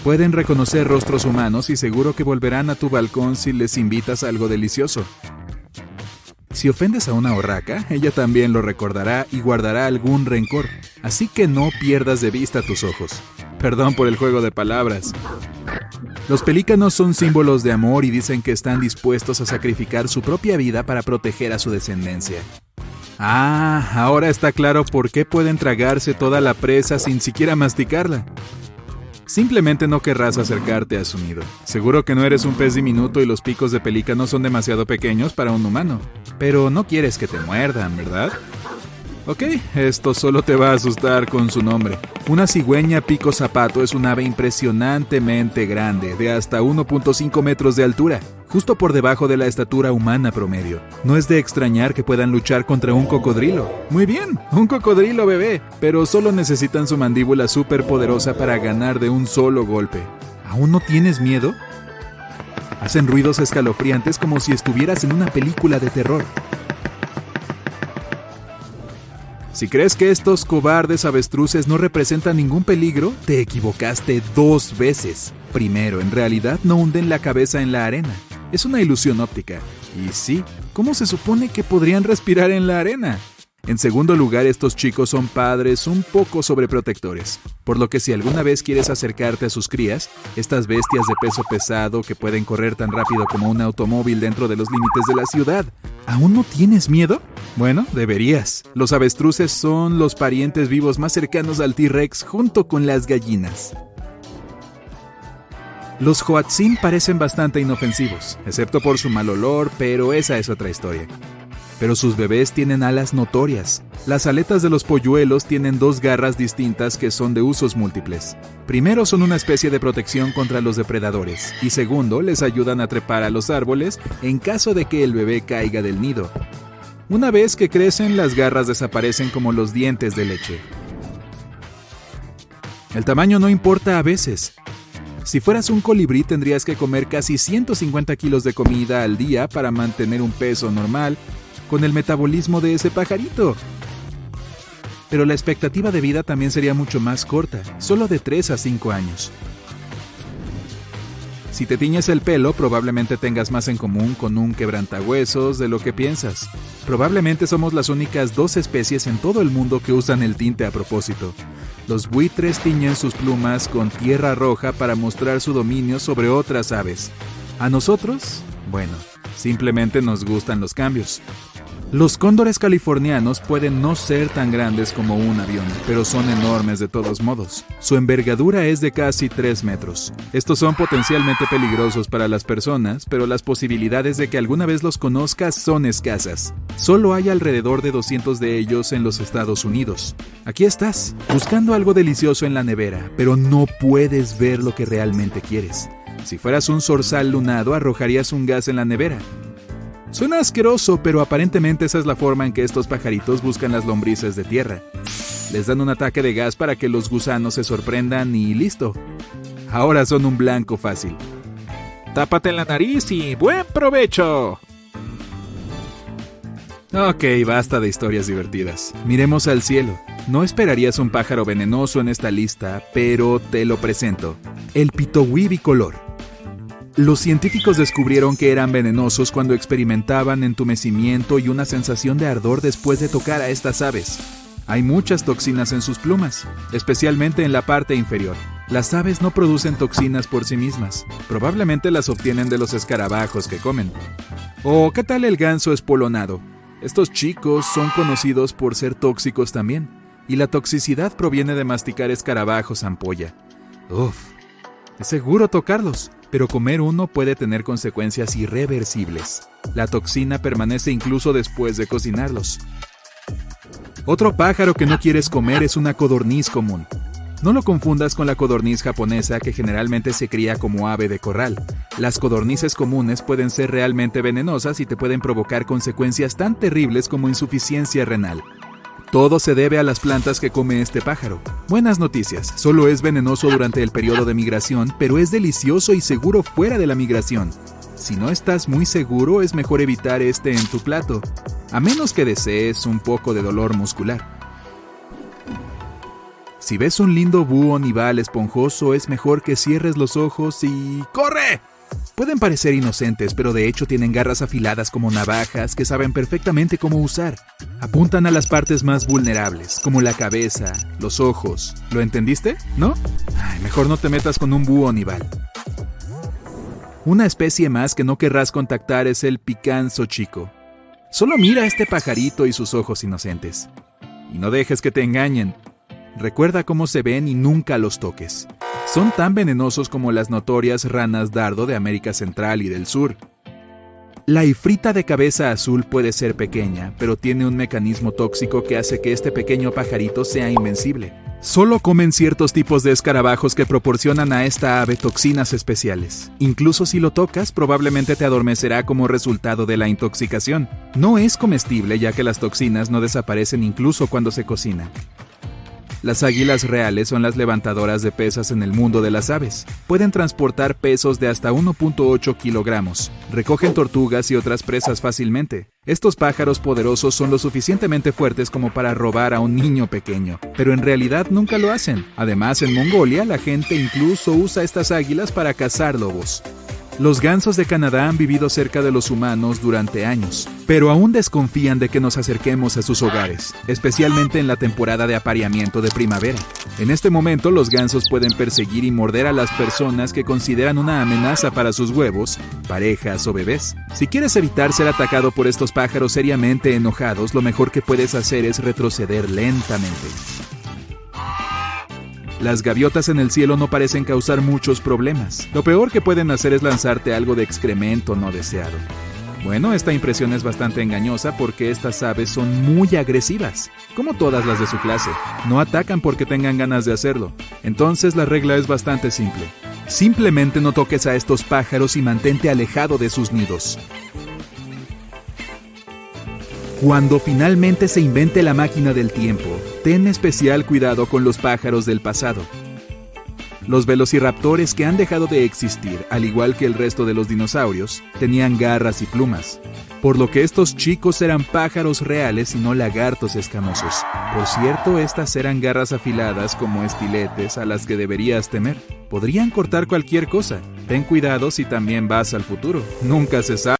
Pueden reconocer rostros humanos y seguro que volverán a tu balcón si les invitas algo delicioso. Si ofendes a una urraca, ella también lo recordará y guardará algún rencor, así que no pierdas de vista tus ojos. Perdón por el juego de palabras. Los pelícanos son símbolos de amor y dicen que están dispuestos a sacrificar su propia vida para proteger a su descendencia. Ah, ahora está claro por qué pueden tragarse toda la presa sin siquiera masticarla. Simplemente no querrás acercarte a su nido. Seguro que no eres un pez diminuto y los picos de pelícano son demasiado pequeños para un humano. Pero no quieres que te muerdan, ¿verdad? Ok, esto solo te va a asustar con su nombre. Una cigüeña pico zapato es un ave impresionantemente grande, de hasta 1.5 metros de altura, justo por debajo de la estatura humana promedio. No es de extrañar que puedan luchar contra un cocodrilo. Muy bien, un cocodrilo bebé, pero solo necesitan su mandíbula súper poderosa para ganar de un solo golpe. ¿Aún no tienes miedo? Hacen ruidos escalofriantes como si estuvieras en una película de terror. Si crees que estos cobardes avestruces no representan ningún peligro, te equivocaste dos veces. Primero, en realidad no hunden la cabeza en la arena. Es una ilusión óptica. Y sí, ¿cómo se supone que podrían respirar en la arena? En segundo lugar, estos chicos son padres un poco sobreprotectores, por lo que si alguna vez quieres acercarte a sus crías, estas bestias de peso pesado que pueden correr tan rápido como un automóvil dentro de los límites de la ciudad, ¿aún no tienes miedo? Bueno, deberías. Los avestruces son los parientes vivos más cercanos al T-Rex junto con las gallinas. Los Hoatzin parecen bastante inofensivos, excepto por su mal olor, pero esa es otra historia pero sus bebés tienen alas notorias. Las aletas de los polluelos tienen dos garras distintas que son de usos múltiples. Primero son una especie de protección contra los depredadores y segundo les ayudan a trepar a los árboles en caso de que el bebé caiga del nido. Una vez que crecen, las garras desaparecen como los dientes de leche. El tamaño no importa a veces. Si fueras un colibrí tendrías que comer casi 150 kilos de comida al día para mantener un peso normal con el metabolismo de ese pajarito. Pero la expectativa de vida también sería mucho más corta, solo de 3 a 5 años. Si te tiñes el pelo, probablemente tengas más en común con un quebrantahuesos de lo que piensas. Probablemente somos las únicas dos especies en todo el mundo que usan el tinte a propósito. Los buitres tiñen sus plumas con tierra roja para mostrar su dominio sobre otras aves. A nosotros, bueno, simplemente nos gustan los cambios. Los cóndores californianos pueden no ser tan grandes como un avión, pero son enormes de todos modos. Su envergadura es de casi 3 metros. Estos son potencialmente peligrosos para las personas, pero las posibilidades de que alguna vez los conozcas son escasas. Solo hay alrededor de 200 de ellos en los Estados Unidos. Aquí estás, buscando algo delicioso en la nevera, pero no puedes ver lo que realmente quieres. Si fueras un zorzal lunado, arrojarías un gas en la nevera. Suena asqueroso, pero aparentemente esa es la forma en que estos pajaritos buscan las lombrices de tierra. Les dan un ataque de gas para que los gusanos se sorprendan y listo. Ahora son un blanco fácil. Tápate la nariz y buen provecho. Ok, basta de historias divertidas. Miremos al cielo. No esperarías un pájaro venenoso en esta lista, pero te lo presento. El pitohui bicolor. Los científicos descubrieron que eran venenosos cuando experimentaban entumecimiento y una sensación de ardor después de tocar a estas aves. Hay muchas toxinas en sus plumas, especialmente en la parte inferior. Las aves no producen toxinas por sí mismas, probablemente las obtienen de los escarabajos que comen. ¿O qué tal el ganso espolonado? Estos chicos son conocidos por ser tóxicos también, y la toxicidad proviene de masticar escarabajos ampolla. Uf, es seguro tocarlos, pero comer uno puede tener consecuencias irreversibles. La toxina permanece incluso después de cocinarlos. Otro pájaro que no quieres comer es una codorniz común. No lo confundas con la codorniz japonesa que generalmente se cría como ave de corral. Las codornices comunes pueden ser realmente venenosas y te pueden provocar consecuencias tan terribles como insuficiencia renal. Todo se debe a las plantas que come este pájaro. Buenas noticias, solo es venenoso durante el periodo de migración, pero es delicioso y seguro fuera de la migración. Si no estás muy seguro, es mejor evitar este en tu plato a menos que desees un poco de dolor muscular. Si ves un lindo búho nival esponjoso, es mejor que cierres los ojos y... ¡Corre! Pueden parecer inocentes, pero de hecho tienen garras afiladas como navajas que saben perfectamente cómo usar. Apuntan a las partes más vulnerables, como la cabeza, los ojos. ¿Lo entendiste? ¿No? mejor no te metas con un búho nival. Una especie más que no querrás contactar es el picanzo chico. Solo mira a este pajarito y sus ojos inocentes. Y no dejes que te engañen. Recuerda cómo se ven y nunca los toques. Son tan venenosos como las notorias ranas dardo de América Central y del Sur. La ifrita de cabeza azul puede ser pequeña, pero tiene un mecanismo tóxico que hace que este pequeño pajarito sea invencible. Solo comen ciertos tipos de escarabajos que proporcionan a esta ave toxinas especiales. Incluso si lo tocas, probablemente te adormecerá como resultado de la intoxicación. No es comestible ya que las toxinas no desaparecen incluso cuando se cocina. Las águilas reales son las levantadoras de pesas en el mundo de las aves. Pueden transportar pesos de hasta 1.8 kilogramos. Recogen tortugas y otras presas fácilmente. Estos pájaros poderosos son lo suficientemente fuertes como para robar a un niño pequeño, pero en realidad nunca lo hacen. Además, en Mongolia la gente incluso usa estas águilas para cazar lobos. Los gansos de Canadá han vivido cerca de los humanos durante años, pero aún desconfían de que nos acerquemos a sus hogares, especialmente en la temporada de apareamiento de primavera. En este momento los gansos pueden perseguir y morder a las personas que consideran una amenaza para sus huevos, parejas o bebés. Si quieres evitar ser atacado por estos pájaros seriamente enojados, lo mejor que puedes hacer es retroceder lentamente. Las gaviotas en el cielo no parecen causar muchos problemas. Lo peor que pueden hacer es lanzarte algo de excremento no deseado. Bueno, esta impresión es bastante engañosa porque estas aves son muy agresivas, como todas las de su clase. No atacan porque tengan ganas de hacerlo. Entonces la regla es bastante simple. Simplemente no toques a estos pájaros y mantente alejado de sus nidos. Cuando finalmente se invente la máquina del tiempo, ten especial cuidado con los pájaros del pasado. Los velociraptores que han dejado de existir, al igual que el resto de los dinosaurios, tenían garras y plumas, por lo que estos chicos eran pájaros reales y no lagartos escamosos. Por cierto, estas eran garras afiladas como estiletes a las que deberías temer. Podrían cortar cualquier cosa. Ten cuidado si también vas al futuro. Nunca se sabe.